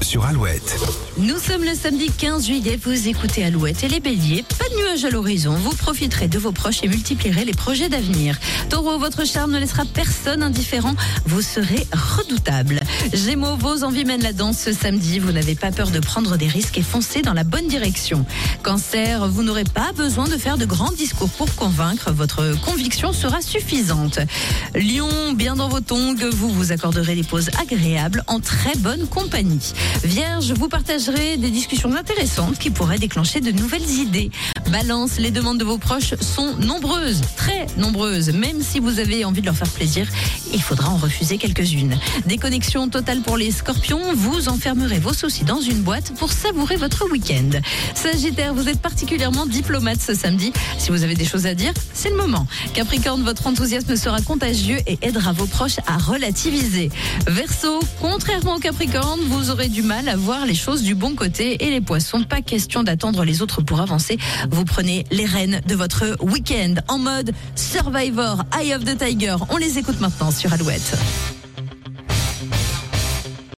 sur Alouette. Nous sommes le samedi 15 juillet, vous écoutez Alouette et les béliers. Pas de nuages à l'horizon, vous profiterez de vos proches et multiplierez les projets d'avenir. Taureau, votre charme ne laissera personne indifférent, vous serez redoutable. Gémeaux, vos envies mènent la danse ce samedi, vous n'avez pas peur de prendre des risques et foncez dans la bonne direction. Cancer, vous n'aurez pas besoin de faire de grands discours pour convaincre, votre conviction sera suffisante. Lion, bien dans vos tongs, vous vous accorderez des pauses agréables en très bonne compagnie. Vierge, vous partagerez des discussions intéressantes qui pourraient déclencher de nouvelles idées. Balance, les demandes de vos proches sont nombreuses, très nombreuses. Même si vous avez envie de leur faire plaisir, il faudra en refuser quelques-unes. Déconnexion totale pour les scorpions, vous enfermerez vos soucis dans une boîte pour savourer votre week-end. Sagittaire, vous êtes particulièrement diplomate ce samedi. Si vous avez des choses à dire, c'est le moment. Capricorne, votre enthousiasme sera contagieux et aidera vos proches à relativiser. Verseau, contrairement au Capricorne, vous aurez du mal à voir les choses du bon côté et les poissons, pas question d'attendre les autres pour avancer. Vous prenez les rênes de votre week-end en mode Survivor, Eye of the Tiger. On les écoute maintenant sur Alouette.